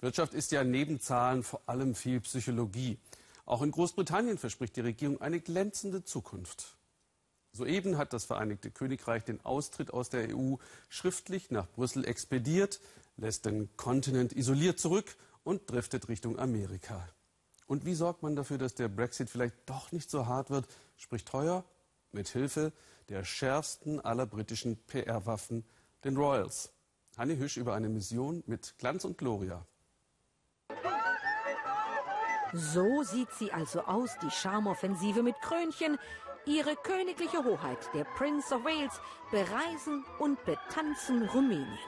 Wirtschaft ist ja neben Zahlen vor allem viel Psychologie. Auch in Großbritannien verspricht die Regierung eine glänzende Zukunft. Soeben hat das Vereinigte Königreich den Austritt aus der EU schriftlich nach Brüssel expediert, lässt den Kontinent isoliert zurück und driftet Richtung Amerika. Und wie sorgt man dafür, dass der Brexit vielleicht doch nicht so hart wird? Spricht teuer mit Hilfe der schärfsten aller britischen PR-Waffen, den Royals. Hanni Hüsch über eine Mission mit Glanz und Gloria. So sieht sie also aus, die Charmoffensive mit Krönchen. Ihre königliche Hoheit, der Prince of Wales, bereisen und betanzen Rumänien.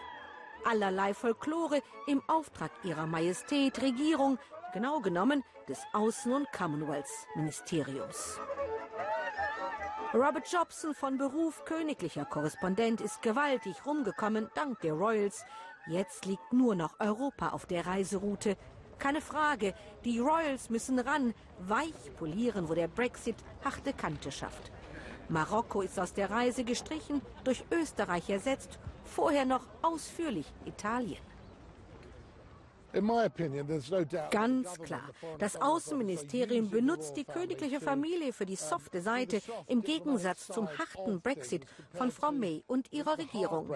Allerlei Folklore im Auftrag ihrer Majestät, Regierung, genau genommen des Außen- und Commonwealth-Ministeriums. Robert Jobson von Beruf königlicher Korrespondent ist gewaltig rumgekommen, dank der Royals. Jetzt liegt nur noch Europa auf der Reiseroute. Keine Frage, die Royals müssen ran, weich polieren, wo der Brexit harte Kante schafft. Marokko ist aus der Reise gestrichen, durch Österreich ersetzt, vorher noch ausführlich Italien. Ganz klar, das Außenministerium benutzt die königliche Familie für die softe Seite im Gegensatz zum harten Brexit von Frau May und ihrer Regierung.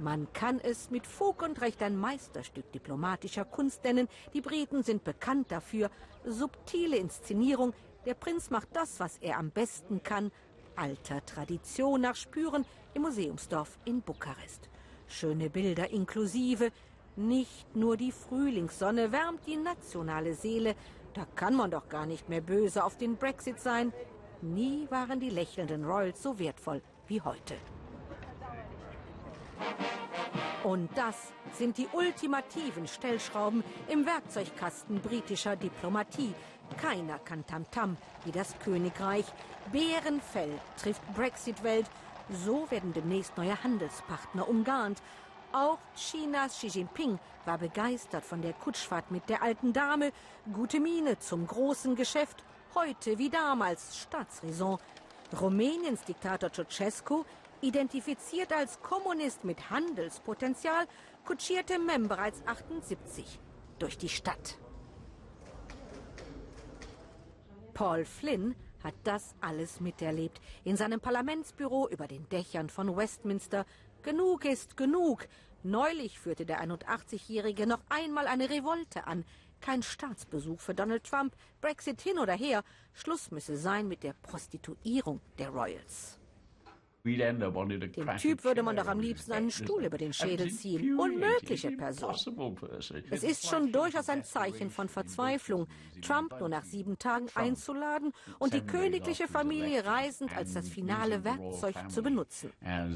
Man kann es mit Fug und Recht ein Meisterstück diplomatischer Kunst nennen. Die Briten sind bekannt dafür. Subtile Inszenierung. Der Prinz macht das, was er am besten kann. Alter Tradition nach Spüren im Museumsdorf in Bukarest. Schöne Bilder inklusive. Nicht nur die Frühlingssonne wärmt die nationale Seele. Da kann man doch gar nicht mehr böse auf den Brexit sein. Nie waren die lächelnden Royals so wertvoll wie heute. Und das sind die ultimativen Stellschrauben im Werkzeugkasten britischer Diplomatie. Keiner kann Tamtam -Tam wie das Königreich. Bärenfell trifft Brexit-Welt. So werden demnächst neue Handelspartner umgarnt. Auch Chinas Xi Jinping war begeistert von der Kutschfahrt mit der alten Dame. Gute Miene zum großen Geschäft. Heute wie damals Staatsräson. Rumäniens Diktator Ceausescu Identifiziert als Kommunist mit Handelspotenzial, kutschierte Mem bereits 78 durch die Stadt. Paul Flynn hat das alles miterlebt. In seinem Parlamentsbüro über den Dächern von Westminster. Genug ist genug. Neulich führte der 81-Jährige noch einmal eine Revolte an. Kein Staatsbesuch für Donald Trump. Brexit hin oder her. Schluss müsse sein mit der Prostituierung der Royals. Dem Typ würde man doch am liebsten einen Stuhl über den Schädel ziehen. Unmögliche Person. Es ist schon durchaus ein Zeichen von Verzweiflung, Trump nur nach sieben Tagen einzuladen und die königliche Familie reisend als das finale Werkzeug zu benutzen. Uh,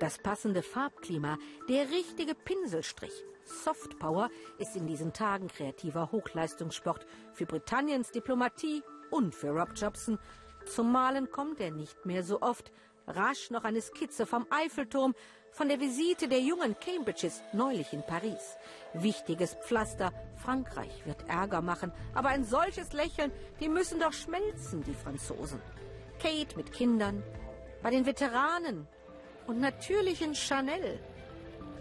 das passende Farbklima, der richtige Pinselstrich. Softpower ist in diesen Tagen kreativer Hochleistungssport für Britanniens Diplomatie und für Rob Jobson, zum Malen kommt er nicht mehr so oft. Rasch noch eine Skizze vom Eiffelturm, von der Visite der jungen Cambridges neulich in Paris. Wichtiges Pflaster, Frankreich wird Ärger machen, aber ein solches Lächeln, die müssen doch schmelzen, die Franzosen. Kate mit Kindern, bei den Veteranen und natürlich in Chanel.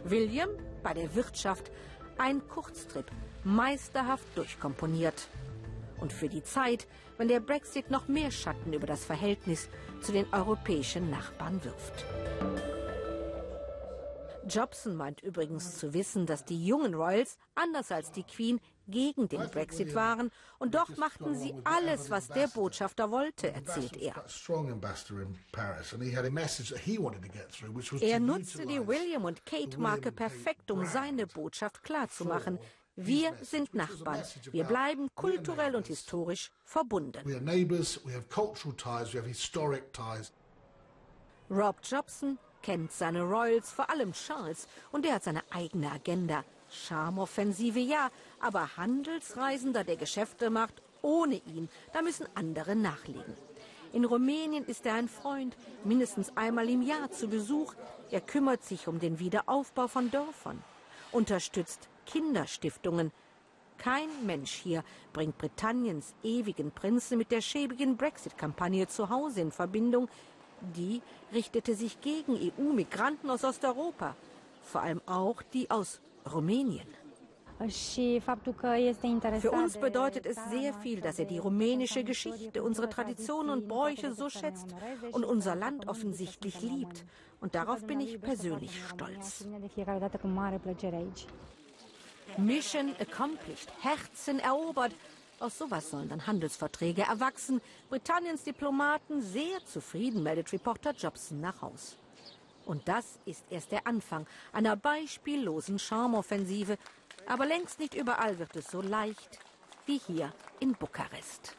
William bei der Wirtschaft, ein Kurztrip, meisterhaft durchkomponiert und für die Zeit, wenn der Brexit noch mehr Schatten über das Verhältnis zu den europäischen Nachbarn wirft. Jobson meint übrigens zu wissen, dass die jungen Royals, anders als die Queen, gegen den Brexit waren und doch machten sie alles, was der Botschafter wollte, erzählt er. Er nutzte die William und Kate Marke perfekt, um seine Botschaft klarzumachen. Wir sind Nachbarn. Wir bleiben kulturell und historisch verbunden. Rob Jobson kennt seine Royals, vor allem Charles, und er hat seine eigene Agenda. Charmoffensive ja, aber Handelsreisender, der Geschäfte macht, ohne ihn, da müssen andere nachlegen. In Rumänien ist er ein Freund, mindestens einmal im Jahr zu Besuch. Er kümmert sich um den Wiederaufbau von Dörfern, unterstützt Kinderstiftungen. Kein Mensch hier bringt Britanniens ewigen Prinzen mit der schäbigen Brexit-Kampagne zu Hause in Verbindung. Die richtete sich gegen EU-Migranten aus Osteuropa, vor allem auch die aus Rumänien. Für uns bedeutet es sehr viel, dass er die rumänische Geschichte, unsere Traditionen und Bräuche so schätzt und unser Land offensichtlich liebt. Und darauf bin ich persönlich stolz. Mission accomplished, Herzen erobert. Aus sowas sollen dann Handelsverträge erwachsen. Britanniens Diplomaten sehr zufrieden, meldet Reporter Jobson nach Haus. Und das ist erst der Anfang einer beispiellosen Charmoffensive. Aber längst nicht überall wird es so leicht wie hier in Bukarest.